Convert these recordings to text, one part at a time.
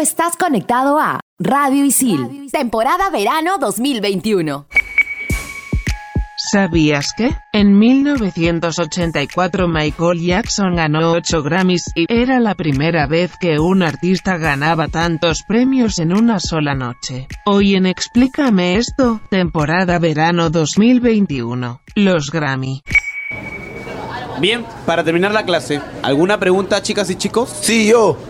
estás conectado a Radio Isil, temporada verano 2021. ¿Sabías que? En 1984 Michael Jackson ganó 8 Grammys y era la primera vez que un artista ganaba tantos premios en una sola noche. Hoy en Explícame esto, temporada verano 2021, los Grammy. Bien, para terminar la clase, ¿alguna pregunta chicas y chicos? Sí, yo.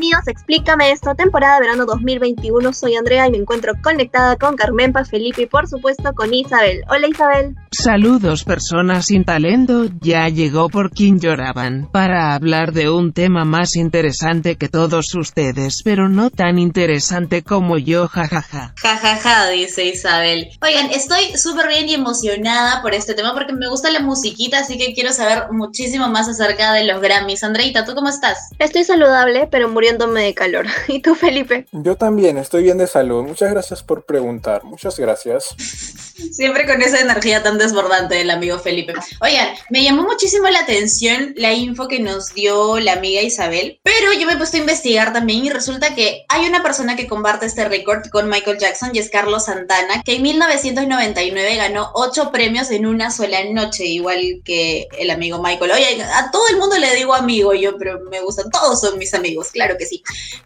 Bienvenidos, explícame esto, temporada verano 2021. Soy Andrea y me encuentro conectada con Carmenpa, Felipe y por supuesto con Isabel. Hola Isabel. Saludos personas sin talento, ya llegó por quien lloraban, para hablar de un tema más interesante que todos ustedes, pero no tan interesante como yo, jajaja. Jajaja, dice Isabel. Oigan, estoy súper bien y emocionada por este tema porque me gusta la musiquita, así que quiero saber muchísimo más acerca de los Grammys. Andreita, ¿tú cómo estás? Estoy saludable, pero muriéndome de calor. ¿Y tú, Felipe? Yo también, estoy bien de salud. Muchas gracias por preguntar. Muchas gracias. Siempre con esa energía tan desbordante del amigo Felipe. Oigan, me llamó muchísimo la atención la info que nos dio la amiga Isabel, pero yo me he puesto a investigar también y resulta que hay una persona que comparte este récord con Michael Jackson y es Carlos Santana, que en 1999 ganó ocho premios en una sola noche, igual que el amigo Michael. Oye, a todo el mundo le digo amigo yo, pero me gustan, todos son mis amigos, claro que sí.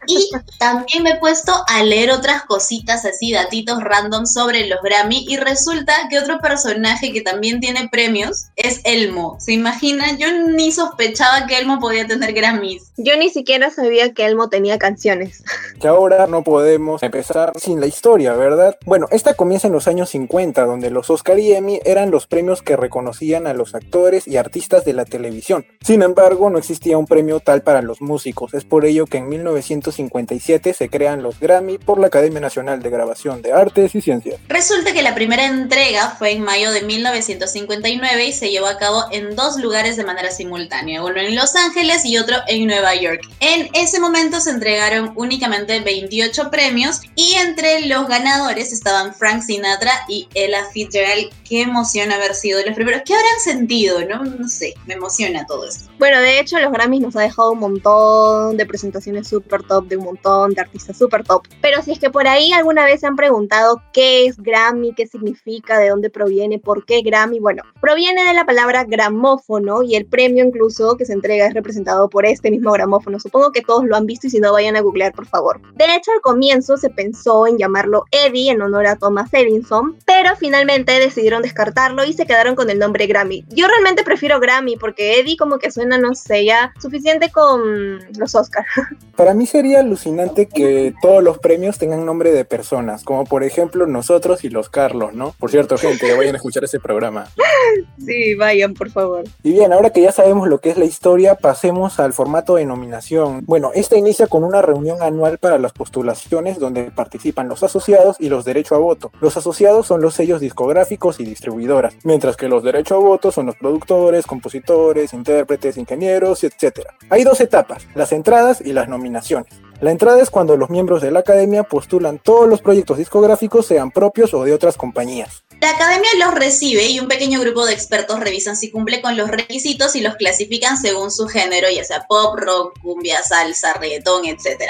Y también me he puesto a leer otras cositas así, datitos random sobre los Grammy y resulta que otro personaje que también tiene premios es Elmo. ¿Se imagina? Yo ni sospechaba que Elmo podía tener Grammys. Yo ni siquiera sabía que Elmo tenía canciones. Que ahora no podemos empezar sin la historia, ¿verdad? Bueno, esta comienza en los años 50, donde los Oscar y Emmy eran los premios que reconocían a los actores y artistas de la televisión. Sin embargo, no existía un premio tal para los músicos. Es por ello que en 1957 se crean los Grammy por la Academia Nacional de Grabación de Artes y Ciencias. Resulta que la primera entrega fue en mayo de 1959 y se llevó a cabo en dos lugares de manera simultánea, uno en Los Ángeles y otro en Nueva York. En ese momento se entregaron únicamente 28 premios y entre los ganadores estaban Frank Sinatra y Ella Fitzgerald. Qué emoción haber sido los primeros. ¿Qué habrán sentido? No, no sé, me emociona todo esto. Bueno, de hecho, los Grammys nos ha dejado un montón de presentaciones súper top, de un montón de artistas súper top. Pero si es que por ahí alguna vez se han preguntado qué es Grammy, qué significa, de dónde proviene, por qué Grammy, bueno, proviene de la palabra gramófono y el premio incluso que se entrega es representado por este mismo gramófono. Supongo que todos lo han visto y si no vayan a googlear, por favor. De hecho, al comienzo se pensó en llamarlo Eddie en honor a Thomas Edison, pero finalmente decidieron descartarlo y se quedaron con el nombre Grammy. Yo realmente prefiero Grammy porque Eddie como que suena, no sé, ya suficiente con los Oscars. Para mí sería alucinante que todos los premios tengan nombre de personas, como por ejemplo nosotros y los Carlos, ¿no? Por cierto, gente, vayan a escuchar ese programa. Sí, vayan, por favor. Y bien, ahora que ya sabemos lo que es la historia, pasemos al formato de nominación. Bueno, esta inicia con una reunión anual para las postulaciones donde participan los asociados y los derecho a voto. Los asociados son los sellos discográficos y distribuidoras, mientras que los derecho a voto son los productores, compositores, intérpretes, ingenieros, etc. Hay dos etapas, las entradas y las nominaciones. La entrada es cuando los miembros de la academia postulan todos los proyectos discográficos, sean propios o de otras compañías. La academia los recibe y un pequeño grupo de expertos revisan si cumple con los requisitos y los clasifican según su género, ya sea pop, rock, cumbia, salsa, reggaetón, etc.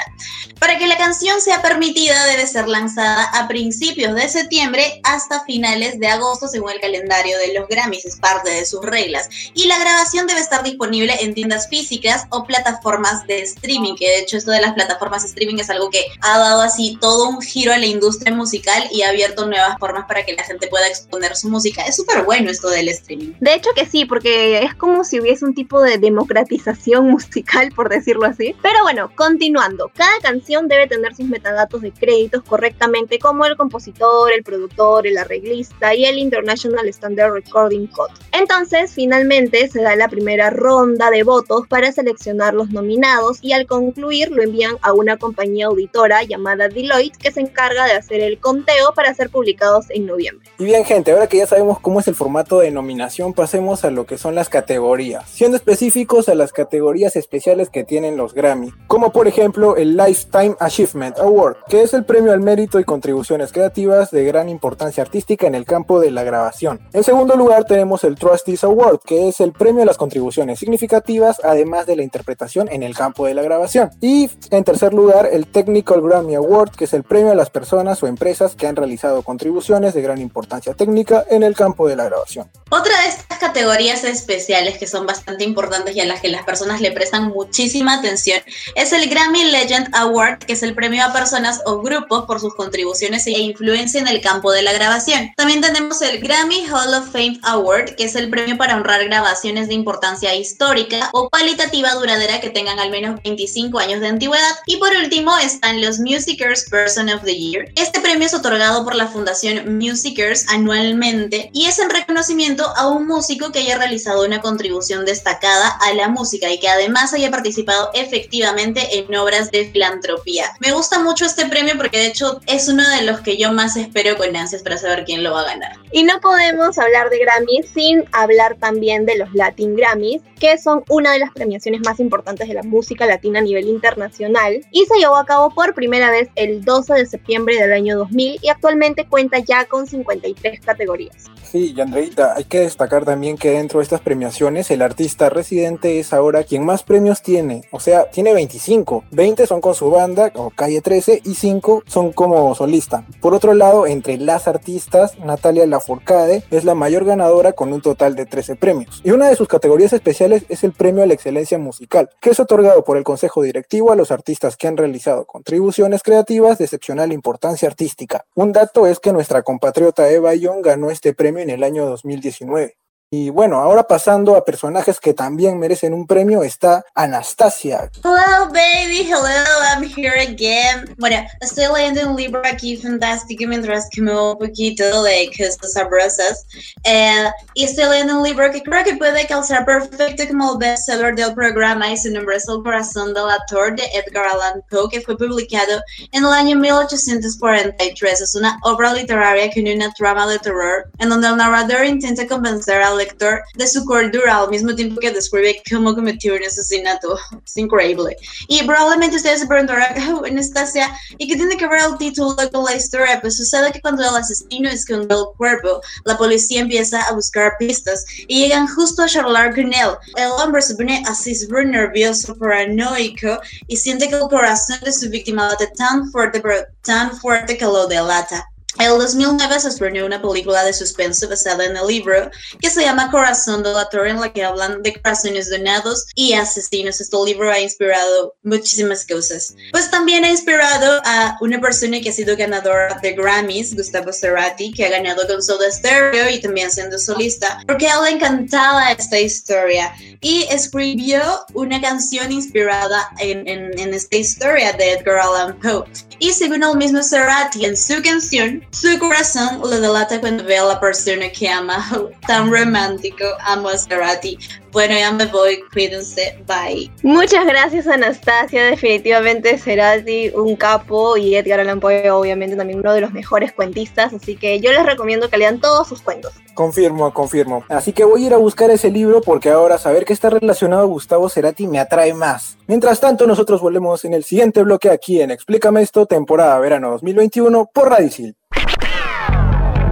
Para que la canción sea permitida debe ser lanzada a principios de septiembre hasta finales de agosto según el calendario de los Grammys, es parte de sus reglas. Y la grabación debe estar disponible en tiendas físicas o plataformas de streaming, que de hecho esto de las plataformas de streaming es algo que ha dado así todo un giro a la industria musical y ha abierto nuevas formas para que la gente pueda exponer su música. Es súper bueno esto del streaming. De hecho que sí, porque es como si hubiese un tipo de democratización musical, por decirlo así. Pero bueno, continuando. Cada canción debe tener sus metadatos de créditos correctamente como el compositor, el productor, el arreglista y el International Standard Recording Code. Entonces, finalmente se da la primera ronda de votos para seleccionar los nominados y al concluir lo envían a una compañía auditora llamada Deloitte que se encarga de hacer el conteo para ser publicados en noviembre. Bien gente, ahora que ya sabemos cómo es el formato de nominación, pasemos a lo que son las categorías, siendo específicos a las categorías especiales que tienen los Grammy, como por ejemplo el Lifetime Achievement Award, que es el premio al mérito y contribuciones creativas de gran importancia artística en el campo de la grabación. En segundo lugar tenemos el Trustees Award, que es el premio a las contribuciones significativas además de la interpretación en el campo de la grabación. Y en tercer lugar el Technical Grammy Award, que es el premio a las personas o empresas que han realizado contribuciones de gran importancia técnica en el campo de la grabación. Otra de estas categorías especiales que son bastante importantes y a las que las personas le prestan muchísima atención es el Grammy Legend Award, que es el premio a personas o grupos por sus contribuciones e influencia en el campo de la grabación. También tenemos el Grammy Hall of Fame Award, que es el premio para honrar grabaciones de importancia histórica o cualitativa duradera que tengan al menos 25 años de antigüedad. Y por último están los Musicers Person of the Year. Este premio es otorgado por la Fundación Musicers anualmente y es en reconocimiento a un músico que haya realizado una contribución destacada a la música y que además haya participado efectivamente en obras de filantropía. Me gusta mucho este premio porque de hecho es uno de los que yo más espero con ansias para saber quién lo va a ganar. Y no podemos hablar de Grammy sin hablar también de los Latin Grammys, que son una de las premiaciones más importantes de la música latina a nivel internacional y se llevó a cabo por primera vez el 12 de septiembre del año 2000 y actualmente cuenta ya con 53 categorías. Sí, y Andreita, hay que destacar también que dentro de estas premiaciones el artista residente es ahora quien más premios tiene, o sea, tiene 25, 20 son con su banda o Calle 13 y 5 son como solista. Por otro lado, entre las artistas, Natalia Lafourcade es la mayor ganadora con un total de 13 premios. Y una de sus categorías especiales es el premio a la excelencia musical, que es otorgado por el Consejo Directivo a los artistas que han realizado contribuciones creativas de excepcional importancia artística. Un dato es que nuestra compatriota Eva Young ganó este premio en el año 2019. Y bueno, ahora pasando a personajes que también merecen un premio, está Anastasia. Hello baby, hello, I'm here again. Bueno, estoy leyendo un libro aquí fantástico mientras como un poquito de cosas sabrosas. Eh, y estoy leyendo un libro que creo que puede calzar perfecto como el bestseller del programa y su nombre es El corazón del actor de Edgar Allan Poe, que fue publicado en el año 1843. Es una obra literaria con una trama de terror en donde el narrador intenta convencer lector de su cordura al mismo tiempo que describe cómo cometió un asesinato. Es increíble. Y probablemente ustedes se preguntarán, oh, Anastasia, ¿y qué tiene que ver el título con la historia? Pues sucede que cuando el asesino esconde el cuerpo, la policía empieza a buscar pistas y llegan justo a charlar con él. El hombre se pone así súper nervioso, paranoico y siente que el corazón de su víctima late tan fuerte, pero tan fuerte que lo delata. El 2009 se estrenó una película de suspenso basada en el libro que se llama Corazón Delator, en la que hablan de corazones donados y asesinos. Este libro ha inspirado muchísimas cosas. Pues también ha inspirado a una persona que ha sido ganadora de Grammys, Gustavo Cerati, que ha ganado con Soda Stereo y también siendo solista, porque a él le encantaba esta historia y escribió una canción inspirada en, en esta historia de Edgar Allan Poe. Y según el mismo Cerati, en su canción, su corazón lo delata cuando ve a la persona que ama. Tan romántico, amo a Cerati. Bueno, ya me voy, cuídense, bye. Muchas gracias Anastasia, definitivamente Cerati un capo y Edgar Allan Poe obviamente también uno de los mejores cuentistas, así que yo les recomiendo que lean todos sus cuentos. Confirmo, confirmo. Así que voy a ir a buscar ese libro porque ahora saber que está relacionado a Gustavo Cerati me atrae más. Mientras tanto, nosotros volvemos en el siguiente bloque aquí en Explícame esto, temporada verano 2021 por Radio Isil.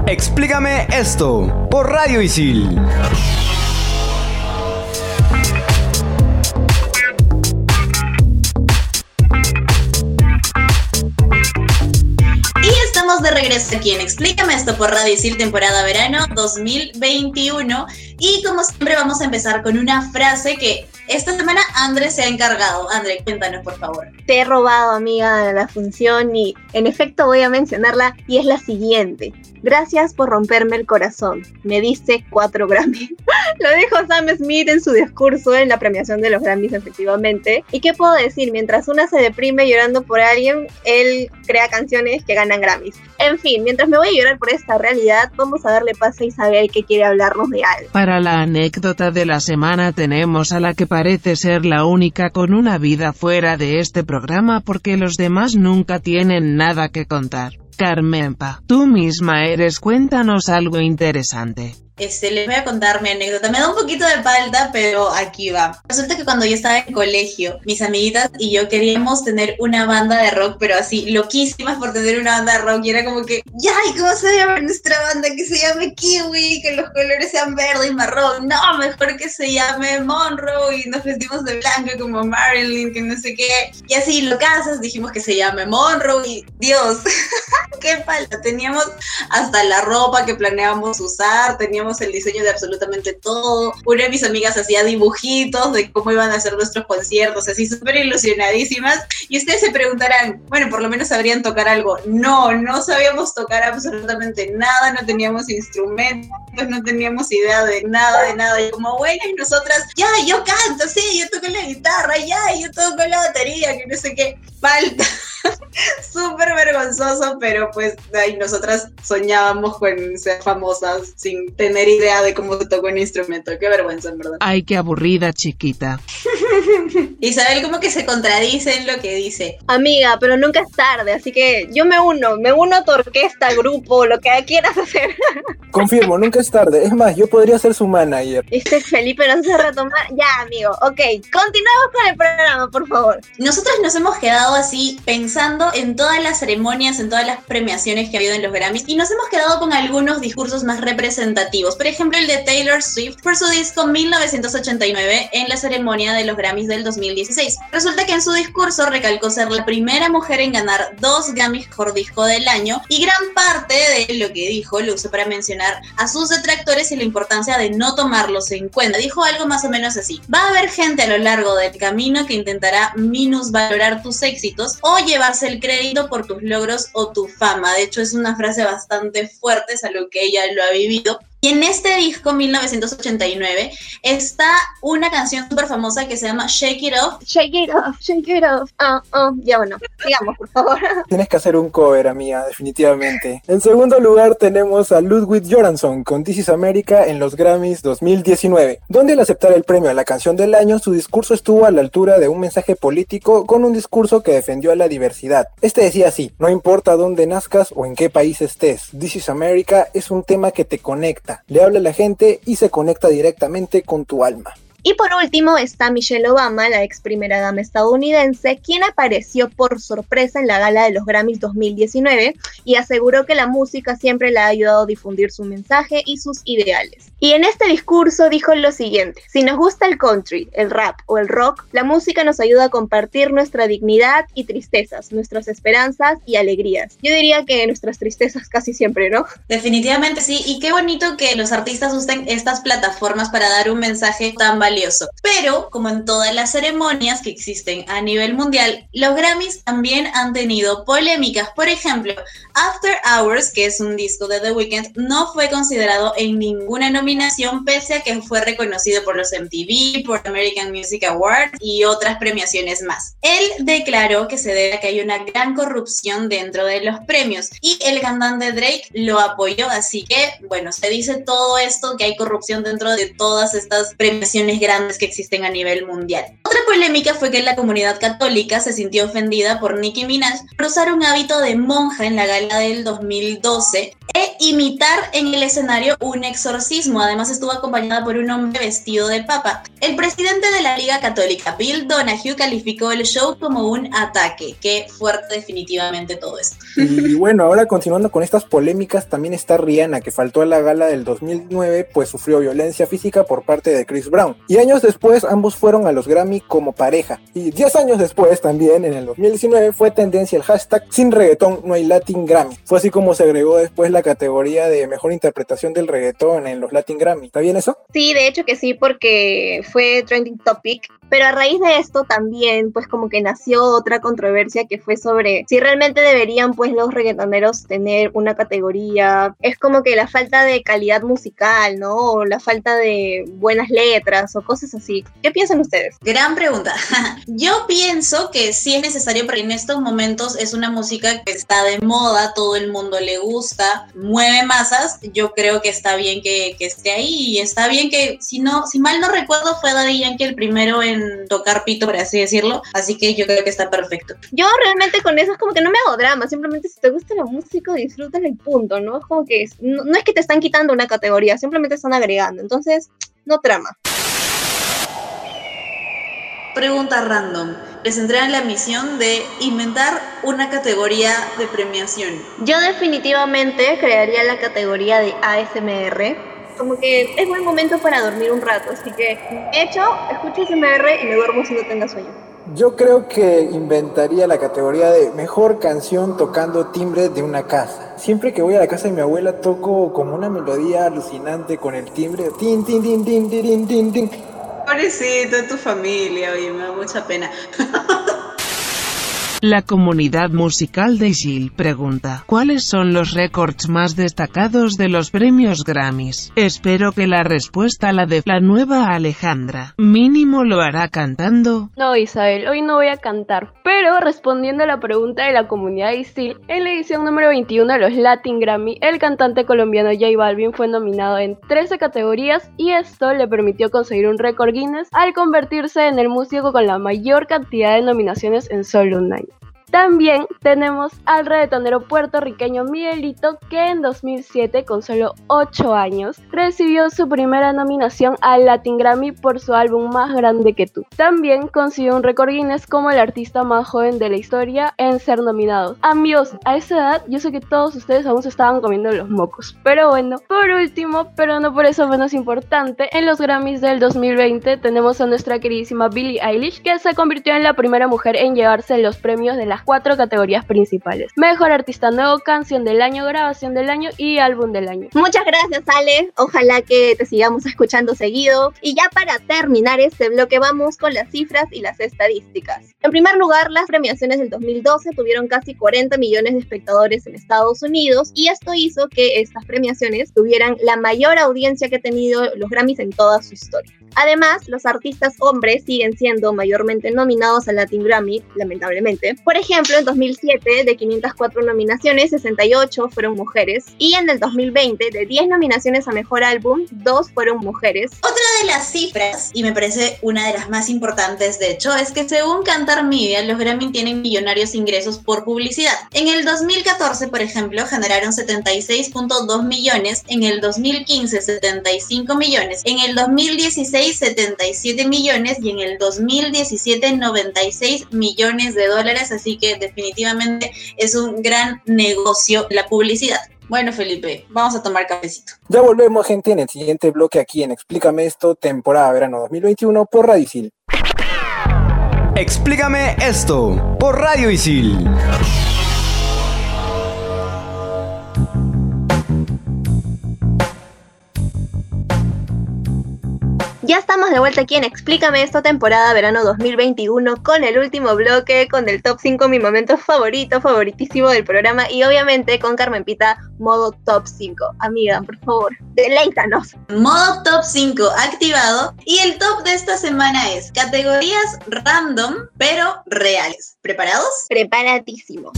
Explícame esto por Radio Isil. De regreso aquí en Explícame esto por Radio Isil temporada verano 2021 y como siempre vamos a empezar con una frase que esta semana Andrés se ha encargado. André, cuéntanos por favor. Te he robado amiga la función y en efecto voy a mencionarla y es la siguiente. Gracias por romperme el corazón. Me diste cuatro Grammys. Lo dijo Sam Smith en su discurso en la premiación de los Grammys, efectivamente. ¿Y qué puedo decir? Mientras una se deprime llorando por alguien, él crea canciones que ganan Grammys. En fin, mientras me voy a llorar por esta realidad, vamos a darle paso a Isabel que quiere hablarnos de algo. Para la anécdota de la semana tenemos a la que parece ser la única con una vida fuera de este programa porque los demás nunca tienen nada que contar. Carmenpa, tú misma eres, cuéntanos algo interesante. Este, les voy a contar mi anécdota. Me da un poquito de falta, pero aquí va. Resulta que cuando yo estaba en colegio, mis amiguitas y yo queríamos tener una banda de rock, pero así, loquísimas por tener una banda de rock. Y era como que, ya, ¿y cómo se llama nuestra banda? Que se llame Kiwi, que los colores sean verde y marrón. No, mejor que se llame Monroe y nos vestimos de blanco como Marilyn, que no sé qué. Y así, locasas, dijimos que se llame Monroe y Dios, qué falta. Teníamos hasta la ropa que planeábamos usar, teníamos el diseño de absolutamente todo. Una de mis amigas hacía dibujitos de cómo iban a ser nuestros conciertos, así súper ilusionadísimas. Y ustedes se preguntarán, bueno, por lo menos sabrían tocar algo. No, no sabíamos tocar absolutamente nada, no teníamos instrumentos, no teníamos idea de nada, de nada. Y como, bueno, y nosotras, ya, yo canto, sí, yo toco la guitarra, ya, yo toco la batería, que no sé qué. Falta. súper vergonzoso, pero pues ahí nosotras soñábamos con ser famosas sin tener idea de cómo se toca un instrumento. Qué vergüenza, en verdad. Ay, qué aburrida, chiquita. Isabel como que se contradice en lo que dice. Amiga, pero nunca es tarde, así que yo me uno, me uno a tu orquesta, grupo, lo que quieras hacer. Confirmo, nunca es tarde. Es más, yo podría ser su manager. Este Felipe no se retomar. Ya, amigo, ok. Continuamos con el programa, por favor. Nosotros nos hemos quedado así pensando en todas las ceremonias, en todas las premiaciones que ha habido en los Grammys y nos hemos quedado con algunos discursos más representativos. Por ejemplo, el de Taylor Swift por su disco 1989 en la ceremonia de los Grammys del 2016. Resulta que en su discurso recalcó ser la primera mujer en ganar dos Grammys por disco del año y gran parte de lo que dijo lo usó para mencionar a sus detractores y la importancia de no tomarlos en cuenta. Dijo algo más o menos así. Va a haber gente a lo largo del camino que intentará minusvalorar tus o llevarse el crédito por tus logros o tu fama. De hecho, es una frase bastante fuerte, es algo que ella lo ha vivido. Y en este disco, 1989, está una canción súper famosa que se llama Shake It Off. Shake It Off, Shake It Off. Ah, ah, ya bueno, sigamos, por favor. Tienes que hacer un cover, amiga, definitivamente. En segundo lugar tenemos a Ludwig Göransson con This is America en los Grammys 2019. Donde al aceptar el premio a la canción del año, su discurso estuvo a la altura de un mensaje político con un discurso que defendió a la diversidad. Este decía así, no importa dónde nazcas o en qué país estés, This is America es un tema que te conecta le habla a la gente y se conecta directamente con tu alma. Y por último está Michelle Obama, la ex primera dama estadounidense, quien apareció por sorpresa en la gala de los Grammys 2019 y aseguró que la música siempre le ha ayudado a difundir su mensaje y sus ideales. Y en este discurso dijo lo siguiente, si nos gusta el country, el rap o el rock, la música nos ayuda a compartir nuestra dignidad y tristezas, nuestras esperanzas y alegrías. Yo diría que nuestras tristezas casi siempre, ¿no? Definitivamente sí, y qué bonito que los artistas usen estas plataformas para dar un mensaje tan valioso pero, como en todas las ceremonias que existen a nivel mundial, los Grammys también han tenido polémicas. Por ejemplo, After Hours, que es un disco de The Weeknd, no fue considerado en ninguna nominación pese a que fue reconocido por los MTV, por American Music Awards y otras premiaciones más. Él declaró que se debe a que hay una gran corrupción dentro de los premios y el cantante Drake lo apoyó, así que bueno, se dice todo esto que hay corrupción dentro de todas estas premiaciones grandes que existen a nivel mundial. Otra polémica fue que la comunidad católica se sintió ofendida por Nicki Minaj por usar un hábito de monja en la gala del 2012 e imitar en el escenario un exorcismo. Además estuvo acompañada por un hombre vestido de papa. El presidente de la Liga Católica, Bill Donahue, calificó el show como un ataque. Qué fuerte definitivamente todo esto. Y bueno, ahora continuando con estas polémicas, también está Rihanna, que faltó a la gala del 2009, pues sufrió violencia física por parte de Chris Brown. Años después, ambos fueron a los Grammy como pareja. Y 10 años después, también, en el 2019, fue tendencia el hashtag sin reggaetón no hay Latin Grammy. Fue así como se agregó después la categoría de mejor interpretación del reggaetón en los Latin Grammy. ¿Está bien eso? Sí, de hecho que sí, porque fue trending topic Pero a raíz de esto también, pues como que nació otra controversia que fue sobre si realmente deberían pues los reggaetoneros tener una categoría. Es como que la falta de calidad musical, ¿no? O la falta de buenas letras o cosas así. ¿Qué piensan ustedes? Gran pregunta. Yo pienso que sí es necesario, pero en estos momentos es una música que está de moda, todo el mundo le gusta, mueve masas. Yo creo que está bien que, que esté ahí y está bien que, si no, si mal no recuerdo, fue Daddy Yankee el primero en tocar pito, por así decirlo. Así que yo creo que está perfecto. Yo realmente con eso es como que no me hago drama, simplemente si te gusta la música, disfruta el punto, ¿no? Es como que no, no es que te están quitando una categoría, simplemente están agregando. Entonces, no trama. Pregunta random. Les entregan la misión de inventar una categoría de premiación. Yo definitivamente crearía la categoría de ASMR. Como que es buen momento para dormir un rato, así que de hecho, escucho ASMR y me duermo si no tenga sueño. Yo creo que inventaría la categoría de mejor canción tocando timbre de una casa. Siempre que voy a la casa de mi abuela toco como una melodía alucinante con el timbre. Tin, tin, tin, tin, tin, tin, tin. Pobrecito, tu familia, oye, me da mucha pena. La comunidad musical de Gil pregunta, ¿cuáles son los récords más destacados de los premios Grammys? Espero que la respuesta la de la nueva Alejandra. Mínimo lo hará cantando. No, Isabel, hoy no voy a cantar. Pero respondiendo a la pregunta de la comunidad de Isil, en la edición número 21 de los Latin Grammy, el cantante colombiano J Balvin fue nominado en 13 categorías y esto le permitió conseguir un récord Guinness al convertirse en el músico con la mayor cantidad de nominaciones en solo un año. También tenemos al reggaetonero puertorriqueño Miguelito que en 2007 con solo 8 años recibió su primera nominación al Latin Grammy por su álbum Más Grande que tú. También consiguió un récord Guinness como el artista más joven de la historia en ser nominados. Amigos, a esa edad yo sé que todos ustedes aún se estaban comiendo los mocos. Pero bueno, por último, pero no por eso menos importante, en los Grammys del 2020 tenemos a nuestra queridísima Billie Eilish que se convirtió en la primera mujer en llevarse los premios de las cuatro categorías principales. Mejor artista nuevo, canción del año, grabación del año y álbum del año. Muchas gracias, Ale. Ojalá que te sigamos escuchando seguido. Y ya para terminar este bloque, vamos con las cifras y las estadísticas. En primer lugar, las premiaciones del 2012 tuvieron casi 40 millones de espectadores en Estados Unidos y esto hizo que estas premiaciones tuvieran la mayor audiencia que ha tenido los Grammys en toda su historia. Además, los artistas hombres siguen siendo mayormente nominados al Latin Grammy, lamentablemente. Por ejemplo, en 2007, de 504 nominaciones, 68 fueron mujeres. Y en el 2020, de 10 nominaciones a Mejor Álbum, 2 fueron mujeres. Otra de las cifras, y me parece una de las más importantes de hecho, es que según Cantar Media, los Grammy tienen millonarios ingresos por publicidad. En el 2014, por ejemplo, generaron 76.2 millones, en el 2015 75 millones, en el 2016 77 millones y en el 2017 96 millones de dólares, así que definitivamente es un gran negocio la publicidad. Bueno, Felipe, vamos a tomar cafecito. Ya volvemos, gente, en el siguiente bloque aquí en Explícame esto, temporada verano 2021 por Radio Isil. Explícame esto por Radio Isil. Ya estamos de vuelta aquí en Explícame esta temporada verano 2021 con el último bloque, con el top 5, mi momento favorito, favoritísimo del programa y obviamente con Carmen Pita, modo top 5. Amiga, por favor, deleítanos. Modo top 5 activado y el top de esta semana es categorías random pero reales. ¿Preparados? Preparadísimo.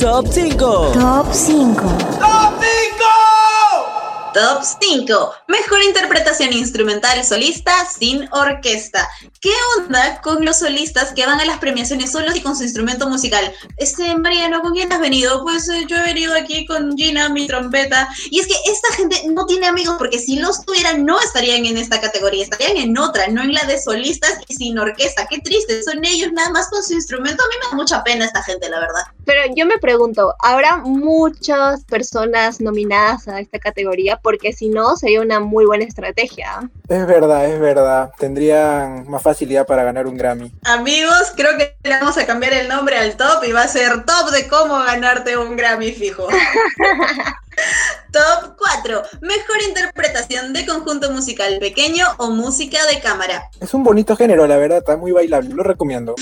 Top 5. Top 5. ¡Top 5! Top 5. Mejor interpretación instrumental solista sin orquesta. ¿Qué onda con los solistas que van a las premiaciones solos y con su instrumento musical? Este, Mariano, ¿con quién has venido? Pues eh, yo he venido aquí con Gina, mi trompeta. Y es que esta gente no tiene amigos porque si los tuvieran no estarían en esta categoría, estarían en otra, no en la de solistas y sin orquesta. Qué triste, son ellos nada más con su instrumento. A mí me da mucha pena esta gente, la verdad. Pero yo me pregunto, ¿habrá muchas personas nominadas a esta categoría? Porque si no, sería una muy buena estrategia. Es verdad, es verdad. Tendrían más facilidad para ganar un Grammy. Amigos, creo que le vamos a cambiar el nombre al top y va a ser top de cómo ganarte un Grammy fijo. Top 4. Mejor interpretación de conjunto musical pequeño o música de cámara. Es un bonito género, la verdad, está muy bailable, lo recomiendo.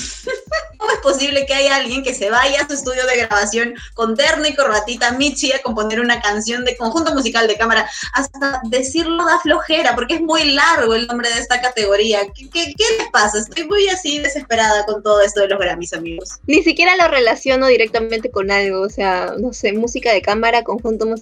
¿Cómo es posible que haya alguien que se vaya a su estudio de grabación con terno y corbatita Michi a componer una canción de conjunto musical de cámara? Hasta decirlo da flojera, porque es muy largo el nombre de esta categoría. ¿Qué, qué, qué les pasa? Estoy muy así desesperada con todo esto de los Grammys, amigos. Ni siquiera lo relaciono directamente con algo, o sea, no sé, música de cámara, conjunto musical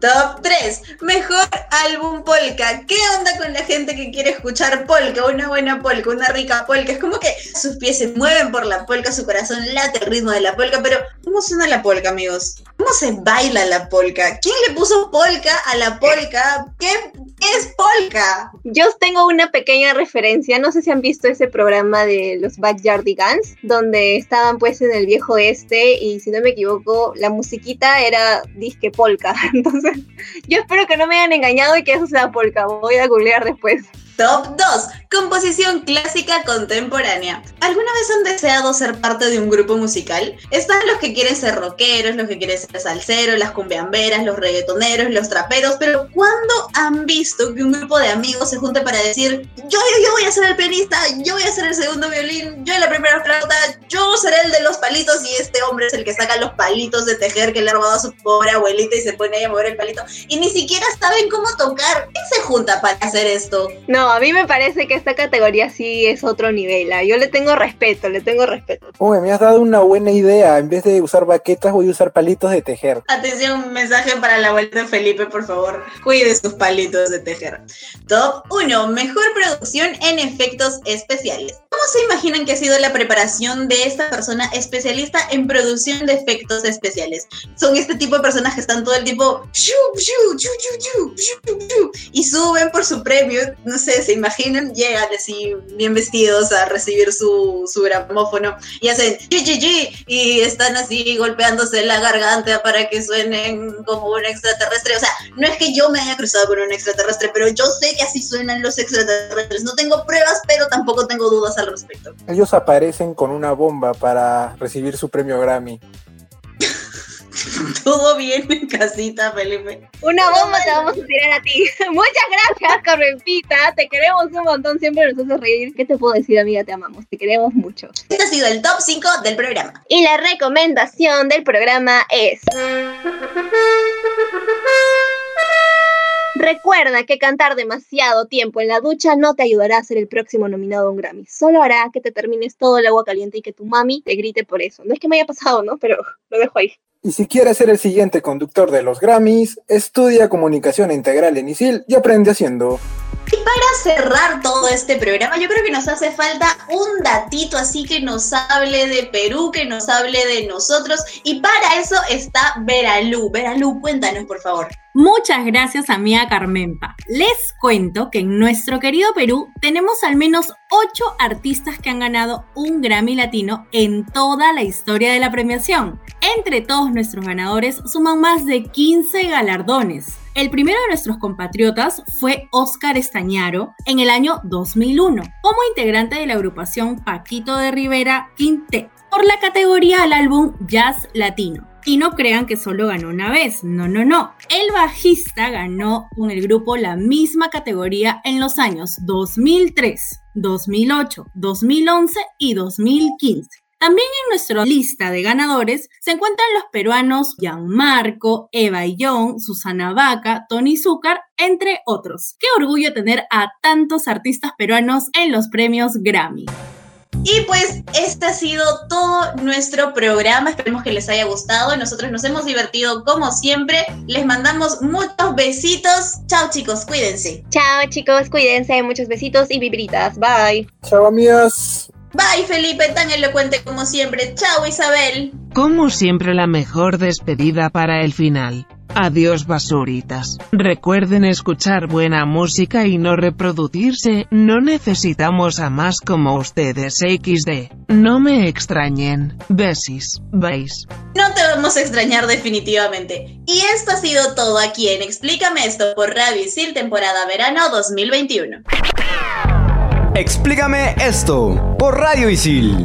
Top 3. Mejor álbum polka. ¿Qué onda con la gente que quiere escuchar polka? Una buena polka, una rica polka. Es como que sus pies se mueven por la polka, su corazón late el ritmo de la polka. Pero, ¿cómo suena la polka, amigos? ¿Cómo se baila la polka? ¿Quién le puso polka a la polka? ¿Qué, qué es polka? Yo tengo una pequeña referencia, no sé si han visto ese programa de los Backyardigans, donde estaban pues en el viejo este y si no me equivoco, la musiquita era disque polka. Entonces, yo espero que no me hayan engañado y que eso sea polka. Voy a googlear después. Top 2. Composición clásica contemporánea. ¿Alguna vez han deseado ser parte de un grupo musical? Están los que quieren ser rockeros, los que quieren ser salseros, las cumbiamberas, los reggaetoneros, los traperos, pero ¿cuándo han visto que un grupo de amigos se junte para decir, yo, yo, yo voy a ser el pianista, yo voy a ser el segundo violín, yo la primera flauta, yo seré el de los palitos y este hombre es el que saca los palitos de tejer que le ha robado a su pobre abuelita y se pone ahí a mover el palito y ni siquiera saben cómo tocar? ¿Quién se junta para hacer esto? No, a mí me parece que esta categoría sí es otro nivel. ¿ah? Yo le tengo respeto, le tengo respeto. Uy, me has dado una buena idea. En vez de usar baquetas, voy a usar palitos de tejer. Atención, un mensaje para la vuelta de Felipe, por favor. Cuide sus palitos de tejer. Top 1. Mejor producción en efectos especiales. ¿Cómo se imaginan que ha sido la preparación de esta persona especialista en producción de efectos especiales? Son este tipo de personas que están todo el tiempo y suben por su premio. No sé, se imaginan, llegan así bien vestidos a recibir su, su gramófono y hacen y están así golpeándose la garganta para que suenen como un extraterrestre. O sea, no es que yo me haya cruzado con un extraterrestre, pero yo sé que así suenan los extraterrestres. No tengo pruebas, pero tampoco tengo dudas al respecto. Ellos aparecen con una bomba para recibir su premio Grammy. Todo bien en casita, Felipe. Una bomba te vamos a tirar a ti. Muchas gracias, Carmenpita. Te queremos un montón. Siempre nos haces reír. ¿Qué te puedo decir, amiga? Te amamos. Te queremos mucho. Este ha sido el top 5 del programa. Y la recomendación del programa es. Recuerda que cantar demasiado tiempo en la ducha no te ayudará a ser el próximo nominado a un Grammy. Solo hará que te termines todo el agua caliente y que tu mami te grite por eso. No es que me haya pasado, ¿no? Pero lo dejo ahí. Y si quieres ser el siguiente conductor de los Grammys, estudia comunicación integral en ISIL y aprende haciendo. Y para cerrar todo este programa, yo creo que nos hace falta un datito así que nos hable de Perú, que nos hable de nosotros. Y para eso está Veralú. Veralú, cuéntanos, por favor. Muchas gracias, amiga Carmenpa. Les cuento que en nuestro querido Perú tenemos al menos ocho artistas que han ganado un Grammy Latino en toda la historia de la premiación. Entre todos nuestros ganadores suman más de 15 galardones. El primero de nuestros compatriotas fue Oscar Estañaro en el año 2001, como integrante de la agrupación Paquito de Rivera Quintet, por la categoría al álbum Jazz Latino. Y no crean que solo ganó una vez, no, no, no. El bajista ganó con el grupo la misma categoría en los años 2003, 2008, 2011 y 2015. También en nuestra lista de ganadores se encuentran los peruanos Gianmarco, Eva Young, Susana Vaca, Tony Zúcar, entre otros. Qué orgullo tener a tantos artistas peruanos en los premios Grammy. Y pues este ha sido todo nuestro programa. Esperemos que les haya gustado. Nosotros nos hemos divertido como siempre. Les mandamos muchos besitos. Chao chicos, cuídense. Chao chicos, cuídense. Muchos besitos y vibritas. Bye. Chao amigas. Bye Felipe, tan elocuente como siempre. Chao Isabel. Como siempre la mejor despedida para el final. Adiós basuritas. Recuerden escuchar buena música y no reproducirse, no necesitamos a más como ustedes XD. No me extrañen. Besis. Beis. No te vamos a extrañar definitivamente. Y esto ha sido todo aquí en Explícame esto por Radio Isil temporada verano 2021. Explícame esto por Radio Isil.